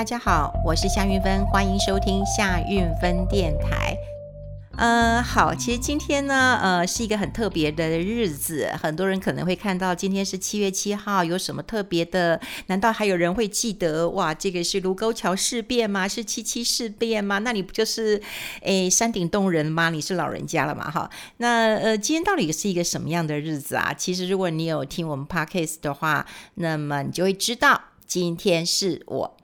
大家好，我是夏运芬，欢迎收听夏运芬电台。呃，好，其实今天呢，呃，是一个很特别的日子，很多人可能会看到今天是七月七号，有什么特别的？难道还有人会记得？哇，这个是卢沟桥事变吗？是七七事变吗？那你不就是诶山顶洞人吗？你是老人家了嘛？哈，那呃，今天到底是一个什么样的日子啊？其实如果你有听我们 Podcast 的话，那么你就会知道，今天是我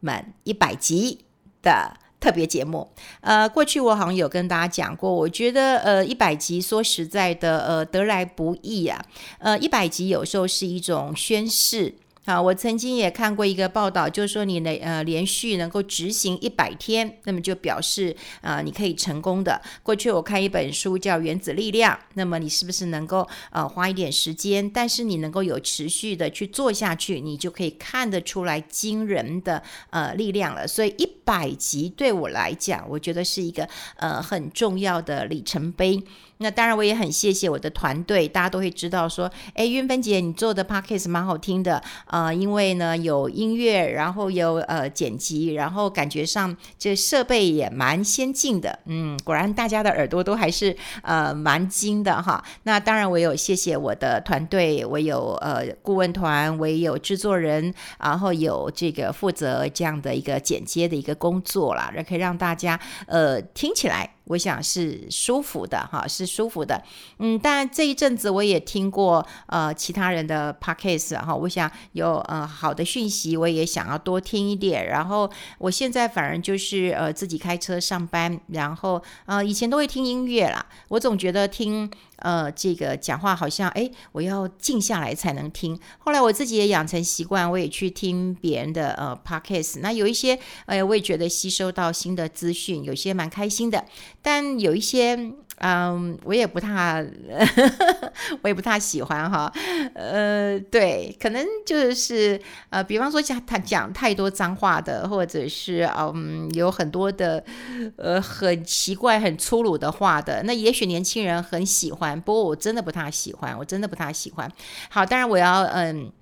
满一百集的。特别节目，呃，过去我好像有跟大家讲过，我觉得呃一百集说实在的，呃得来不易啊，呃一百集有时候是一种宣誓。啊，我曾经也看过一个报道，就是说你呢，呃，连续能够执行一百天，那么就表示啊、你可以成功的。过去我看一本书叫《原子力量》，那么你是不是能够呃花一点时间，但是你能够有持续的去做下去，你就可以看得出来惊人的呃力量了。所以一百集对我来讲，我觉得是一个呃很重要的里程碑。那当然，我也很谢谢我的团队，大家都会知道说，哎，云芬姐，你做的 podcast 蛮好听的，呃，因为呢有音乐，然后有呃剪辑，然后感觉上这设备也蛮先进的，嗯，果然大家的耳朵都还是呃蛮精的哈。那当然，我有谢谢我的团队，我有呃顾问团，我也有制作人，然后有这个负责这样的一个剪接的一个工作啦，可以让大家呃听起来。我想是舒服的哈，是舒服的。嗯，当然这一阵子我也听过呃其他人的 podcast 哈，我想有呃好的讯息，我也想要多听一点。然后我现在反而就是呃自己开车上班，然后呃以前都会听音乐啦，我总觉得听。呃，这个讲话好像哎，我要静下来才能听。后来我自己也养成习惯，我也去听别人的呃 podcast。那有一些哎，我也觉得吸收到新的资讯，有些蛮开心的。但有一些。嗯，我也不太，我也不太喜欢哈。呃，对，可能就是呃，比方说讲他讲太多脏话的，或者是嗯，有很多的呃很奇怪、很粗鲁的话的，那也许年轻人很喜欢，不过我真的不太喜欢，我真的不太喜欢。好，当然我要嗯。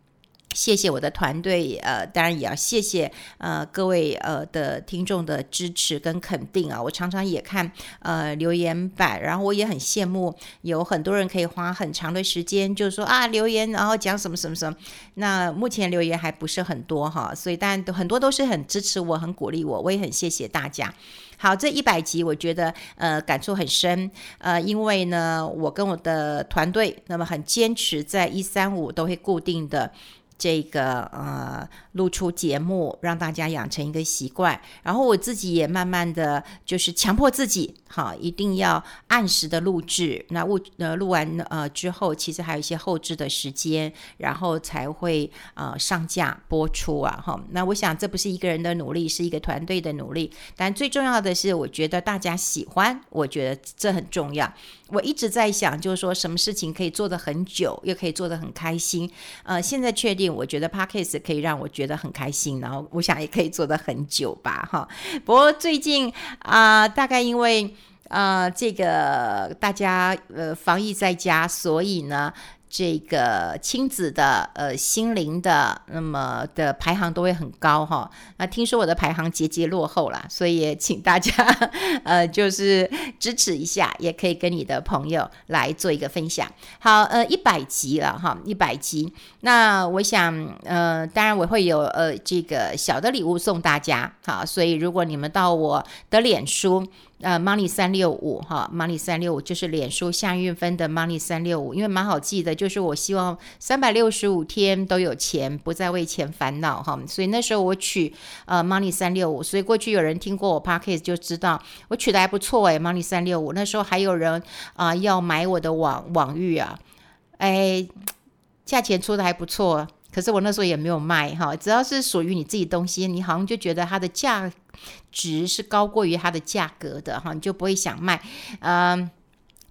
谢谢我的团队，呃，当然也要谢谢呃各位呃的听众的支持跟肯定啊。我常常也看呃留言板，然后我也很羡慕有很多人可以花很长的时间，就是说啊留言，然后讲什么什么什么。那目前留言还不是很多哈，所以但很多都是很支持我，很鼓励我，我也很谢谢大家。好，这一百集我觉得呃感触很深，呃，因为呢我跟我的团队那么很坚持，在一三五都会固定的。这个呃，录出节目，让大家养成一个习惯。然后我自己也慢慢的就是强迫自己，好，一定要按时的录制。那录呃录完呃之后，其实还有一些后置的时间，然后才会呃上架播出啊。哈，那我想这不是一个人的努力，是一个团队的努力。但最重要的是，我觉得大家喜欢，我觉得这很重要。我一直在想，就是说什么事情可以做得很久，又可以做得很开心。呃，现在确定，我觉得 Podcast 可以让我觉得很开心，然后我想也可以做的很久吧，哈。不过最近啊，大概因为啊这个大家呃防疫在家，所以呢。这个亲子的呃心灵的那么的排行都会很高哈，那听说我的排行节节落后了，所以也请大家 呃就是支持一下，也可以跟你的朋友来做一个分享。好，呃一百集了哈，一百集，那我想呃当然我会有呃这个小的礼物送大家，好，所以如果你们到我的脸书。呃，Money 三六五哈，Money 三六五就是脸书夏运分的 Money 三六五，因为蛮好记的，就是我希望三百六十五天都有钱，不再为钱烦恼哈，所以那时候我取呃 Money 三六五，所以过去有人听过我 Podcast 就知道我取得还不错诶，Money 三六五，那时候还有人啊、要买我的网网域啊，哎，价钱出的还不错。可是我那时候也没有卖哈，只要是属于你自己东西，你好像就觉得它的价值是高过于它的价格的哈，你就不会想卖，嗯。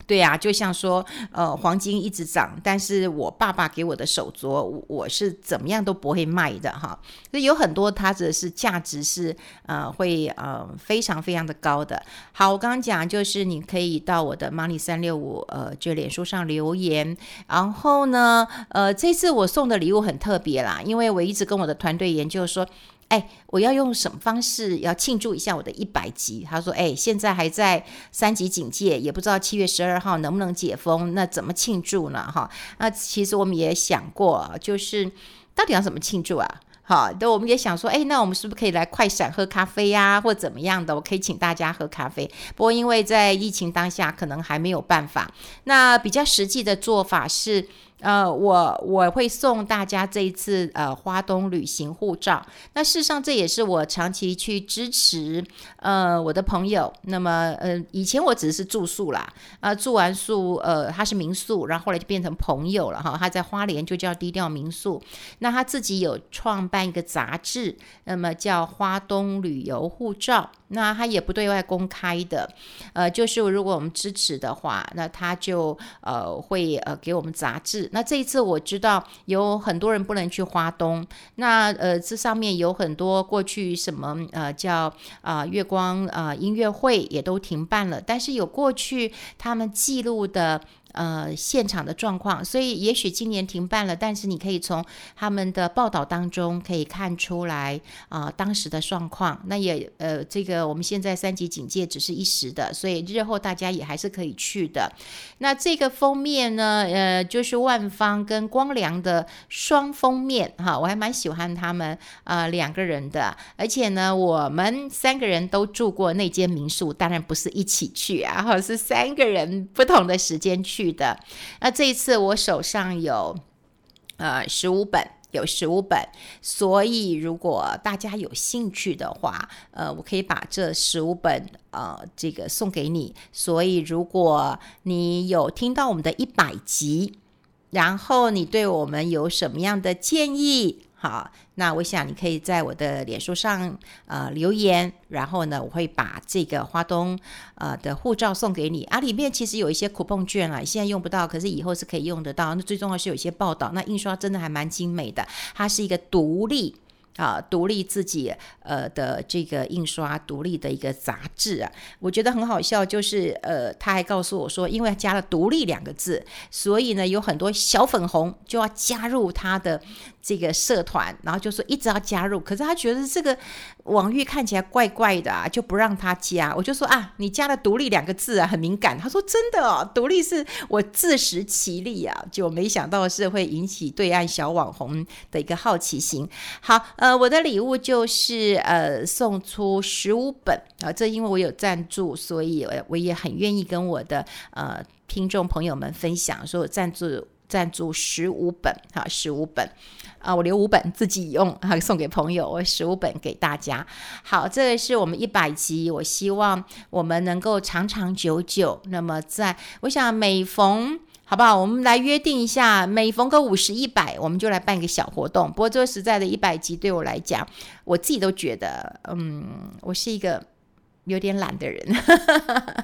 对呀、啊，就像说，呃，黄金一直涨，但是我爸爸给我的手镯，我是怎么样都不会卖的哈。所以有很多它的是价值是呃会呃非常非常的高的。好，我刚刚讲就是你可以到我的 Money 三六五呃就脸书上留言，然后呢，呃，这次我送的礼物很特别啦，因为我一直跟我的团队研究说。哎，我要用什么方式要庆祝一下我的一百集？他说，哎，现在还在三级警戒，也不知道七月十二号能不能解封，那怎么庆祝呢？哈，那其实我们也想过，就是到底要怎么庆祝啊？好，那我们也想说，哎，那我们是不是可以来快闪喝咖啡呀，或怎么样的？我可以请大家喝咖啡。不过因为在疫情当下，可能还没有办法。那比较实际的做法是。呃，我我会送大家这一次呃花东旅行护照。那事实上这也是我长期去支持呃我的朋友。那么呃以前我只是住宿啦，啊、呃、住完宿呃他是民宿，然后后来就变成朋友了哈。他在花莲就叫低调民宿。那他自己有创办一个杂志，那么叫花东旅游护照。那他也不对外公开的，呃，就是如果我们支持的话，那他就呃会呃给我们杂志。那这一次我知道有很多人不能去花东，那呃这上面有很多过去什么呃叫啊、月光啊、音乐会也都停办了，但是有过去他们记录的。呃，现场的状况，所以也许今年停办了，但是你可以从他们的报道当中可以看出来啊、当时的状况。那也呃，这个我们现在三级警戒只是一时的，所以日后大家也还是可以去的。那这个封面呢，呃，就是万芳跟光良的双封面哈，我还蛮喜欢他们啊、两个人的，而且呢，我们三个人都住过那间民宿，当然不是一起去啊，哈，是三个人不同的时间去。的，那这一次我手上有呃十五本，有十五本，所以如果大家有兴趣的话，呃，我可以把这十五本呃这个送给你。所以如果你有听到我们的一百集，然后你对我们有什么样的建议？好，那我想你可以在我的脸书上呃留言，然后呢，我会把这个花东呃的护照送给你啊。里面其实有一些 coupon 券啊，现在用不到，可是以后是可以用得到。那最重要是有一些报道，那印刷真的还蛮精美的，它是一个独立。啊，独立自己呃的这个印刷独立的一个杂志啊，我觉得很好笑，就是呃他还告诉我说，因为加了“独立”两个字，所以呢有很多小粉红就要加入他的这个社团，然后就说一直要加入，可是他觉得这个网域看起来怪怪的啊，就不让他加。我就说啊，你加了“独立”两个字啊，很敏感。他说真的哦，独立是我自食其力啊，就没想到是会引起对岸小网红的一个好奇心。好。呃，我的礼物就是呃送出十五本啊，这因为我有赞助，所以我也很愿意跟我的呃听众朋友们分享，说我赞助赞助十五本哈，十五本啊，我留五本自己用，哈，送给朋友，我十五本给大家。好，这个是我们一百集，我希望我们能够长长久久。那么在我想每逢。好不好？我们来约定一下，每逢个五十、一百，我们就来办一个小活动。不过，这个实在的一百集对我来讲，我自己都觉得，嗯，我是一个有点懒的人，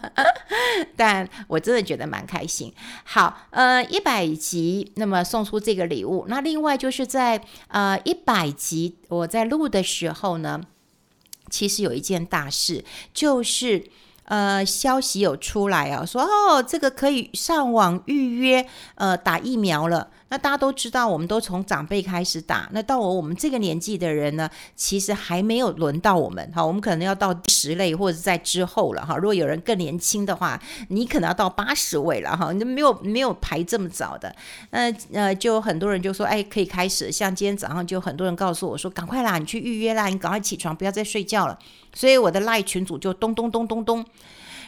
但我真的觉得蛮开心。好，呃，一百集，那么送出这个礼物。那另外就是在呃一百集我在录的时候呢，其实有一件大事，就是。呃，消息有出来啊，说哦，这个可以上网预约，呃，打疫苗了。那大家都知道，我们都从长辈开始打。那到我我们这个年纪的人呢，其实还没有轮到我们。哈，我们可能要到第十类或者在之后了。哈，如果有人更年轻的话，你可能要到八十位了。哈，你没有没有排这么早的。那呃，就很多人就说，哎，可以开始。像今天早上就很多人告诉我说，赶快啦，你去预约啦，你赶快起床，不要再睡觉了。所以我的赖群组就咚咚咚咚咚。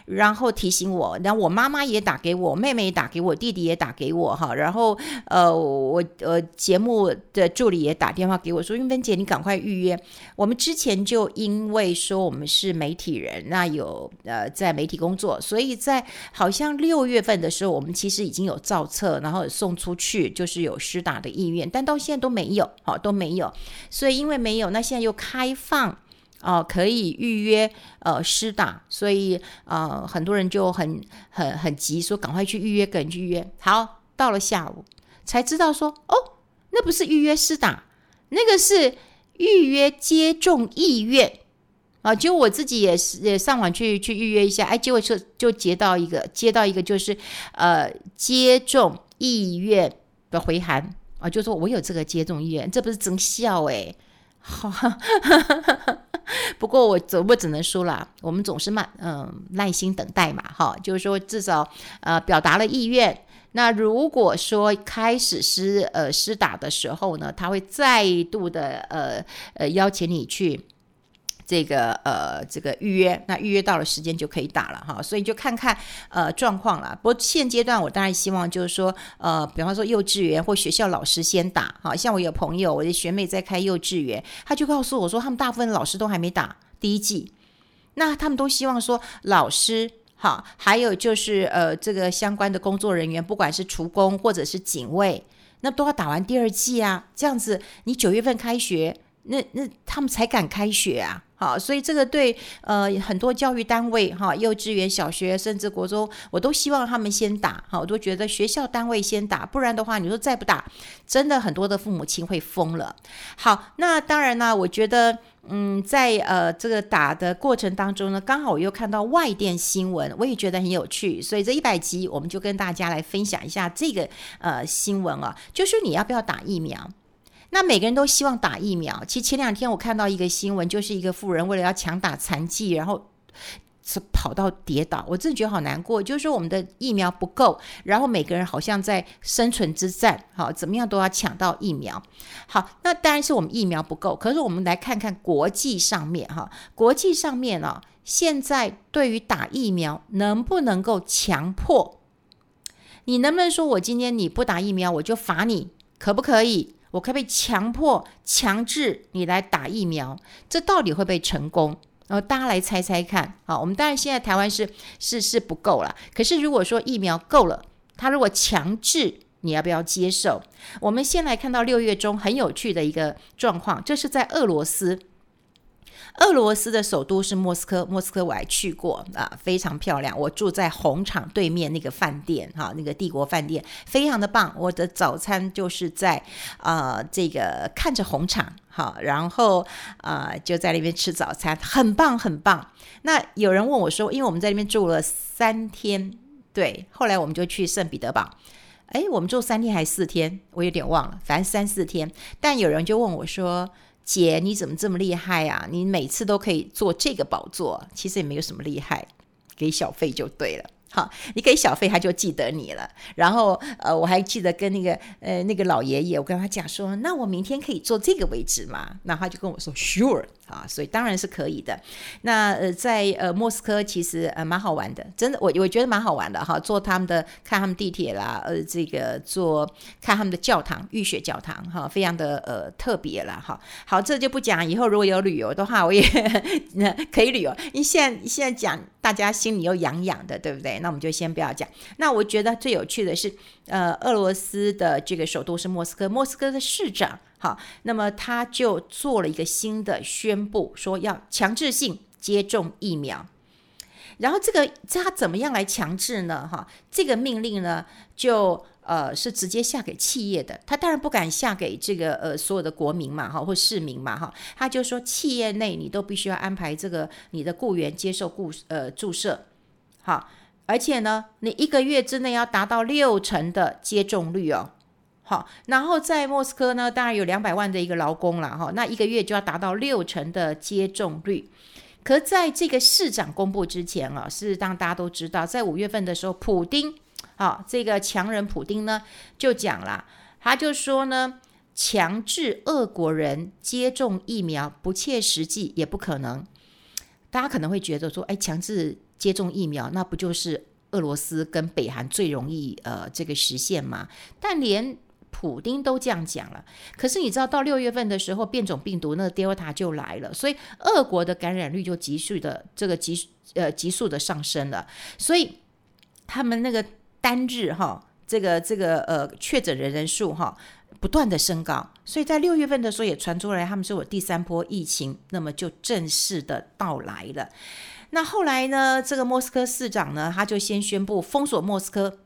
然后提醒我，然后我妈妈也打给我，妹妹也打给我，弟弟也打给我哈。然后呃，我呃节目的助理也打电话给我说：“云芬姐，你赶快预约。”我们之前就因为说我们是媒体人，那有呃在媒体工作，所以在好像六月份的时候，我们其实已经有造册，然后送出去，就是有施打的意愿，但到现在都没有，好都没有。所以因为没有，那现在又开放。哦、可以预约呃施打，所以呃很多人就很很很急，说赶快去预约，赶紧去预约。好，到了下午才知道说，哦，那不是预约施打，那个是预约接种意愿啊。结果我自己也是也上网去去预约一下，哎，结果就就接到一个接到一个就是呃接种意愿的回函啊，就说我有这个接种意愿，这不是真笑诶。好，不过我总不只能说了，我们总是慢，嗯，耐心等待嘛，哈，就是说至少呃表达了意愿。那如果说开始施呃施打的时候呢，他会再度的呃呃邀请你去。这个呃，这个预约，那预约到了时间就可以打了哈，所以就看看呃状况了。不过现阶段我当然希望就是说，呃，比方说幼稚园或学校老师先打，哈，像我有朋友，我的学妹在开幼稚园，他就告诉我说，他们大部分老师都还没打第一季，那他们都希望说老师哈，还有就是呃这个相关的工作人员，不管是厨工或者是警卫，那都要打完第二季啊，这样子你九月份开学。那那他们才敢开学啊！好，所以这个对呃很多教育单位哈，幼稚园、小学甚至国中，我都希望他们先打。哈，我都觉得学校单位先打，不然的话，你说再不打，真的很多的父母亲会疯了。好，那当然呢，我觉得嗯，在呃这个打的过程当中呢，刚好我又看到外电新闻，我也觉得很有趣，所以这一百集我们就跟大家来分享一下这个呃新闻啊，就是你要不要打疫苗？那每个人都希望打疫苗。其实前两天我看到一个新闻，就是一个富人为了要抢打残疾，然后是跑到跌倒。我真的觉得好难过，就是说我们的疫苗不够，然后每个人好像在生存之战，好，怎么样都要抢到疫苗。好，那当然是我们疫苗不够。可是我们来看看国际上面哈，国际上面啊，现在对于打疫苗能不能够强迫？你能不能说我今天你不打疫苗，我就罚你，可不可以？我可不可以强迫、强制你来打疫苗？这到底会不会成功？然后大家来猜猜看。好，我们当然现在台湾是是是不够了。可是如果说疫苗够了，他如果强制，你要不要接受？我们先来看到六月中很有趣的一个状况，这是在俄罗斯。俄罗斯的首都是莫斯科，莫斯科我还去过啊，非常漂亮。我住在红场对面那个饭店，哈，那个帝国饭店非常的棒。我的早餐就是在呃这个看着红场，好，然后呃就在那边吃早餐，很棒很棒。那有人问我说，因为我们在那边住了三天，对，后来我们就去圣彼得堡，诶，我们住三天还是四天，我有点忘了，反正三四天。但有人就问我说。姐，你怎么这么厉害啊？你每次都可以坐这个宝座，其实也没有什么厉害，给小费就对了。好，你给小费他就记得你了。然后，呃，我还记得跟那个呃那个老爷爷，我跟他讲说，那我明天可以坐这个位置吗？那他就跟我说，Sure。啊，所以当然是可以的。那呃，在呃莫斯科其实呃蛮好玩的，真的，我我觉得蛮好玩的哈。坐他们的看他们地铁啦，呃，这个坐看他们的教堂，浴血教堂哈，非常的呃特别啦哈。好，这就不讲。以后如果有旅游的话，我也 可以旅游。你现在现在讲，大家心里又痒痒的，对不对？那我们就先不要讲。那我觉得最有趣的是，呃，俄罗斯的这个首都是莫斯科，莫斯科的市长。好，那么他就做了一个新的宣布，说要强制性接种疫苗。然后这个他怎么样来强制呢？哈，这个命令呢，就呃是直接下给企业的。他当然不敢下给这个呃所有的国民嘛，哈或市民嘛，哈。他就说企业内你都必须要安排这个你的雇员接受顾呃注射，好，而且呢，你一个月之内要达到六成的接种率哦。好，然后在莫斯科呢，当然有两百万的一个劳工了哈，那一个月就要达到六成的接种率。可在这个市长公布之前啊，是当大家都知道，在五月份的时候，普丁啊，这个强人普丁呢就讲了，他就说呢，强制俄国人接种疫苗不切实际，也不可能。大家可能会觉得说，哎，强制接种疫苗，那不就是俄罗斯跟北韩最容易呃这个实现吗？但连普丁都这样讲了，可是你知道到六月份的时候，变种病毒那个 Delta 就来了，所以俄国的感染率就急速的这个急呃急速的上升了，所以他们那个单日哈这个这个呃确诊人人数哈不断的升高，所以在六月份的时候也传出来他们说我第三波疫情，那么就正式的到来了。那后来呢，这个莫斯科市长呢，他就先宣布封锁莫斯科。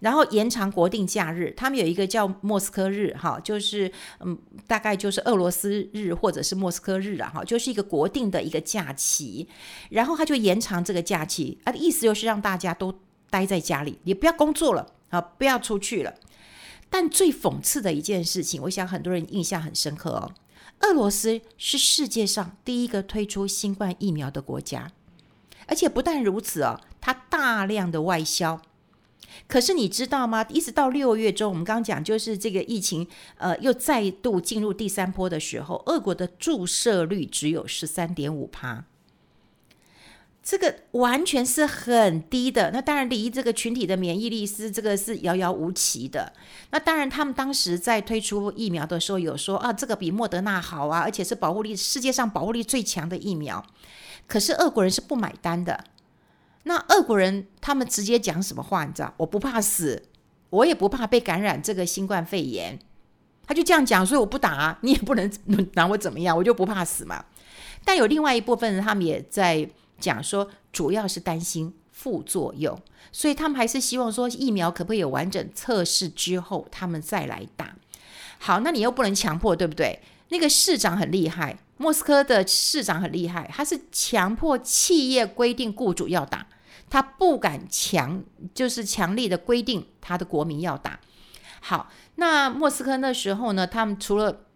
然后延长国定假日，他们有一个叫莫斯科日，哈，就是嗯，大概就是俄罗斯日或者是莫斯科日啊，哈，就是一个国定的一个假期。然后他就延长这个假期，啊，意思就是让大家都待在家里，也不要工作了啊，不要出去了。但最讽刺的一件事情，我想很多人印象很深刻哦。俄罗斯是世界上第一个推出新冠疫苗的国家，而且不但如此哦，它大量的外销。可是你知道吗？一直到六月中，我们刚刚讲就是这个疫情，呃，又再度进入第三波的时候，俄国的注射率只有十三点五趴。这个完全是很低的，那当然离这个群体的免疫力是这个是遥遥无期的。那当然，他们当时在推出疫苗的时候有说啊，这个比莫德纳好啊，而且是保护力世界上保护力最强的疫苗。可是俄国人是不买单的。那俄国人他们直接讲什么话？你知道？我不怕死，我也不怕被感染这个新冠肺炎。他就这样讲，所以我不打啊，你也不能拿我怎么样，我就不怕死嘛。但有另外一部分人，他们也在。讲说主要是担心副作用，所以他们还是希望说疫苗可不可以有完整测试之后，他们再来打。好，那你又不能强迫，对不对？那个市长很厉害，莫斯科的市长很厉害，他是强迫企业规定雇主要打，他不敢强，就是强力的规定他的国民要打。好，那莫斯科那时候呢，他们除了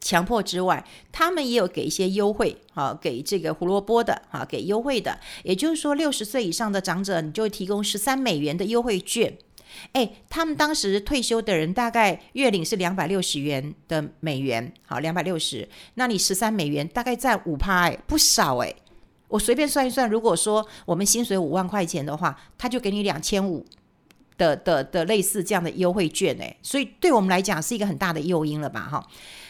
强迫之外，他们也有给一些优惠，啊，给这个胡萝卜的，啊，给优惠的。也就是说，六十岁以上的长者，你就提供十三美元的优惠券。哎，他们当时退休的人大概月领是两百六十元的美元，好，两百六十，那你十三美元大概占五趴，哎，不少哎。我随便算一算，如果说我们薪水五万块钱的话，他就给你两千五的的的类似这样的优惠券，哎，所以对我们来讲是一个很大的诱因了吧，哈。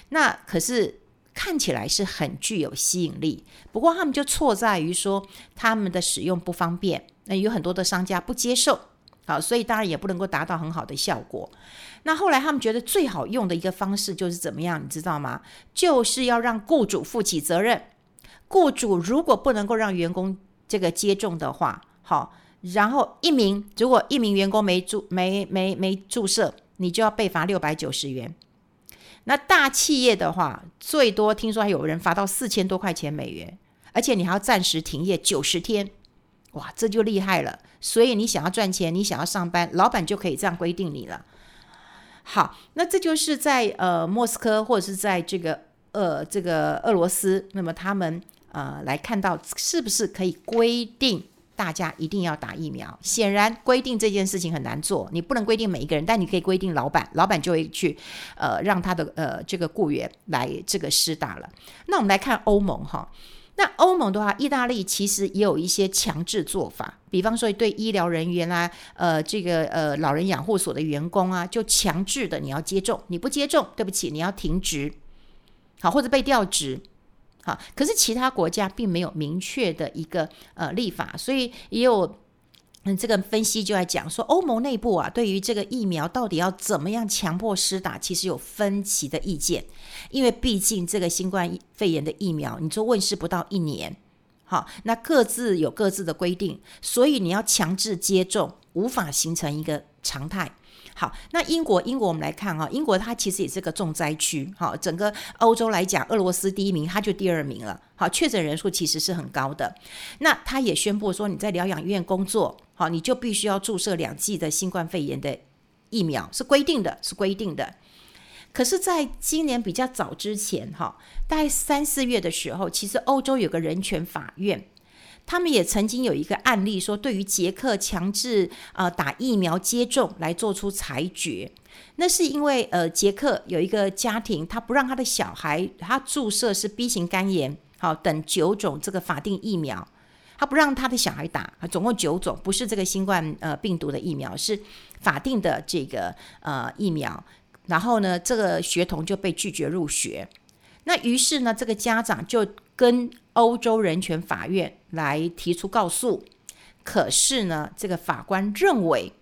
那可是看起来是很具有吸引力，不过他们就错在于说他们的使用不方便，那有很多的商家不接受，好，所以当然也不能够达到很好的效果。那后来他们觉得最好用的一个方式就是怎么样，你知道吗？就是要让雇主负起责任。雇主如果不能够让员工这个接种的话，好，然后一名如果一名员工没注没没没注射，你就要被罚六百九十元。那大企业的话，最多听说还有人罚到四千多块钱美元，而且你还要暂时停业九十天，哇，这就厉害了。所以你想要赚钱，你想要上班，老板就可以这样规定你了。好，那这就是在呃莫斯科或者是在这个呃这个俄罗斯，那么他们呃来看到是不是可以规定。大家一定要打疫苗。显然，规定这件事情很难做。你不能规定每一个人，但你可以规定老板，老板就会去，呃，让他的呃这个雇员来这个施打了。那我们来看欧盟哈，那欧盟的话，意大利其实也有一些强制做法，比方说对医疗人员啊，呃，这个呃老人养护所的员工啊，就强制的你要接种，你不接种，对不起，你要停职，好，或者被调职。好，可是其他国家并没有明确的一个呃立法，所以也有嗯这个分析就在讲说，欧盟内部啊，对于这个疫苗到底要怎么样强迫施打，其实有分歧的意见，因为毕竟这个新冠肺炎的疫苗，你说问世不到一年，好，那各自有各自的规定，所以你要强制接种，无法形成一个常态。好，那英国，英国我们来看哈，英国它其实也是个重灾区。好，整个欧洲来讲，俄罗斯第一名，它就第二名了。好，确诊人数其实是很高的。那他也宣布说，你在疗养院工作，好，你就必须要注射两剂的新冠肺炎的疫苗，是规定的，是规定的。可是，在今年比较早之前，哈，大概三四月的时候，其实欧洲有个人权法院。他们也曾经有一个案例，说对于捷克强制呃打疫苗接种来做出裁决，那是因为呃捷克有一个家庭，他不让他的小孩他注射是 B 型肝炎好等九种这个法定疫苗，他不让他的小孩打，总共九种，不是这个新冠呃病毒的疫苗，是法定的这个呃疫苗，然后呢这个学童就被拒绝入学，那于是呢这个家长就跟欧洲人权法院来提出告诉，可是呢，这个法官认为，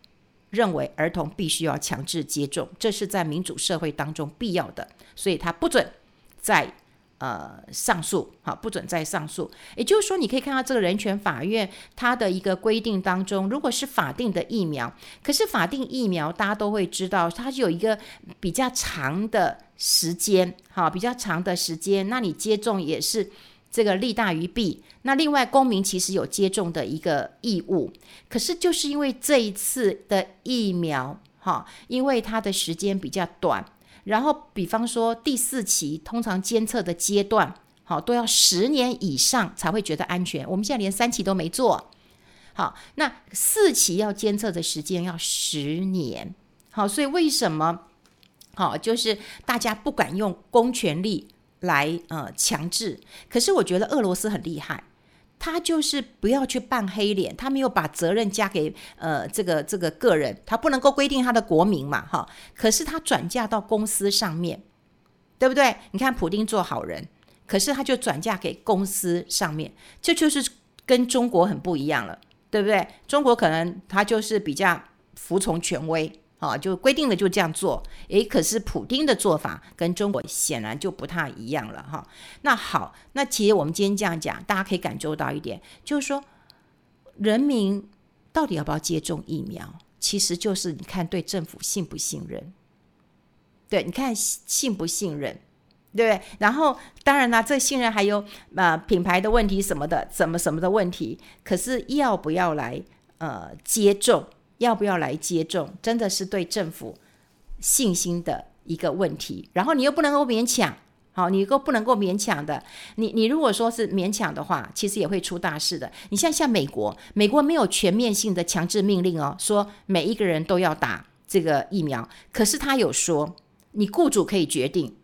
认为儿童必须要强制接种，这是在民主社会当中必要的，所以他不准再呃上诉，好，不准再上诉。也就是说，你可以看到这个人权法院它的一个规定当中，如果是法定的疫苗，可是法定疫苗大家都会知道，它有一个比较长的时间，好，比较长的时间，那你接种也是。这个利大于弊。那另外，公民其实有接种的一个义务，可是就是因为这一次的疫苗，哈，因为它的时间比较短。然后，比方说第四期通常监测的阶段，好都要十年以上才会觉得安全。我们现在连三期都没做，好，那四期要监测的时间要十年，好，所以为什么好就是大家不敢用公权力来呃强制？可是我觉得俄罗斯很厉害。他就是不要去扮黑脸，他没有把责任加给呃这个这个个人，他不能够规定他的国民嘛，哈。可是他转嫁到公司上面，对不对？你看普丁做好人，可是他就转嫁给公司上面，这就是跟中国很不一样了，对不对？中国可能他就是比较服从权威。啊，就规定的就这样做，诶，可是普丁的做法跟中国显然就不太一样了哈。那好，那其实我们今天这样讲，大家可以感受到一点，就是说人民到底要不要接种疫苗，其实就是你看对政府信不信任，对，你看信不信任，对不对？然后当然啦，这信任还有呃品牌的问题什么的，什么什么的问题，可是要不要来呃接种？要不要来接种，真的是对政府信心的一个问题。然后你又不能够勉强，好，你又不能够勉强的。你你如果说是勉强的话，其实也会出大事的。你像像美国，美国没有全面性的强制命令哦，说每一个人都要打这个疫苗。可是他有说，你雇主可以决定，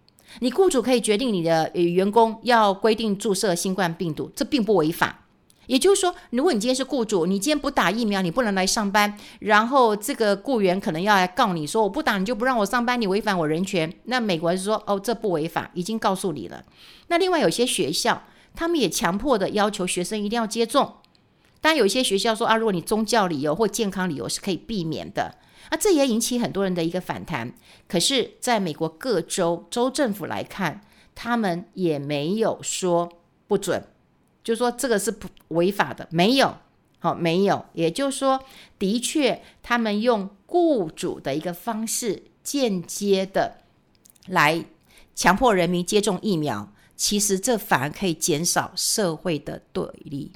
你雇主可以决定你的员工要规定注射新冠病毒，这并不违法。也就是说，如果你今天是雇主，你今天不打疫苗，你不能来上班。然后这个雇员可能要来告你说，我不打你就不让我上班，你违反我人权。那美国人说，哦，这不违法，已经告诉你了。那另外有些学校，他们也强迫的要求学生一定要接种。但有些学校说啊，如果你宗教理由或健康理由是可以避免的，啊，这也引起很多人的一个反弹。可是，在美国各州州政府来看，他们也没有说不准。就说这个是不违法的，没有，好，没有。也就是说，的确，他们用雇主的一个方式，间接的来强迫人民接种疫苗，其实这反而可以减少社会的对立，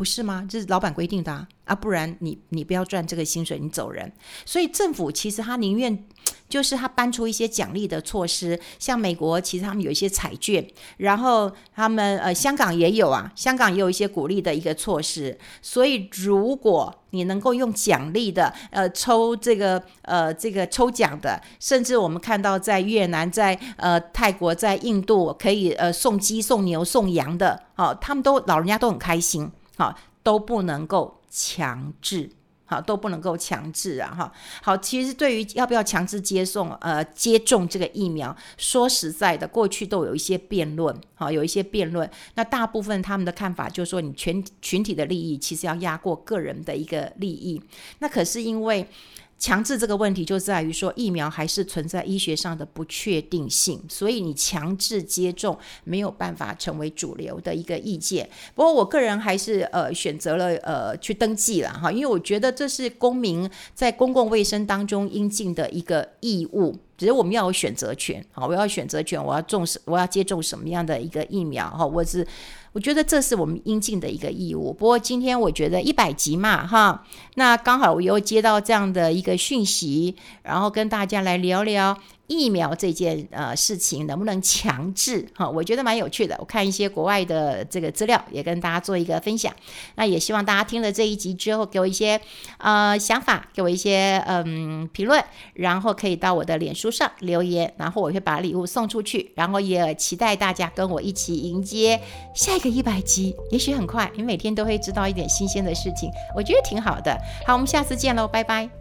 不是吗？这是老板规定的啊，啊不然你你不要赚这个薪水，你走人。所以政府其实他宁愿。就是他搬出一些奖励的措施，像美国其实他们有一些彩券，然后他们呃香港也有啊，香港也有一些鼓励的一个措施。所以如果你能够用奖励的呃抽这个呃这个抽奖的，甚至我们看到在越南、在呃泰国、在印度可以呃送鸡、送牛、送羊的，哦，他们都老人家都很开心，好、都不能够强制。好，都不能够强制啊！哈，好，其实对于要不要强制接送，呃，接种这个疫苗，说实在的，过去都有一些辩论，好，有一些辩论。那大部分他们的看法就是说，你全群体的利益其实要压过个人的一个利益。那可是因为。强制这个问题就在于说，疫苗还是存在医学上的不确定性，所以你强制接种没有办法成为主流的一个意见。不过我个人还是呃选择了呃去登记了哈，因为我觉得这是公民在公共卫生当中应尽的一个义务。只是我们要有选择权，好，我要选择权，我要种什，我要接种什么样的一个疫苗哈，我是。我觉得这是我们应尽的一个义务。不过今天我觉得一百集嘛，哈，那刚好我又接到这样的一个讯息，然后跟大家来聊聊。疫苗这件呃事情能不能强制哈？我觉得蛮有趣的。我看一些国外的这个资料，也跟大家做一个分享。那也希望大家听了这一集之后，给我一些呃想法，给我一些嗯评论，然后可以到我的脸书上留言，然后我会把礼物送出去。然后也期待大家跟我一起迎接下一个一百集，也许很快，你每天都会知道一点新鲜的事情，我觉得挺好的。好，我们下次见喽，拜拜。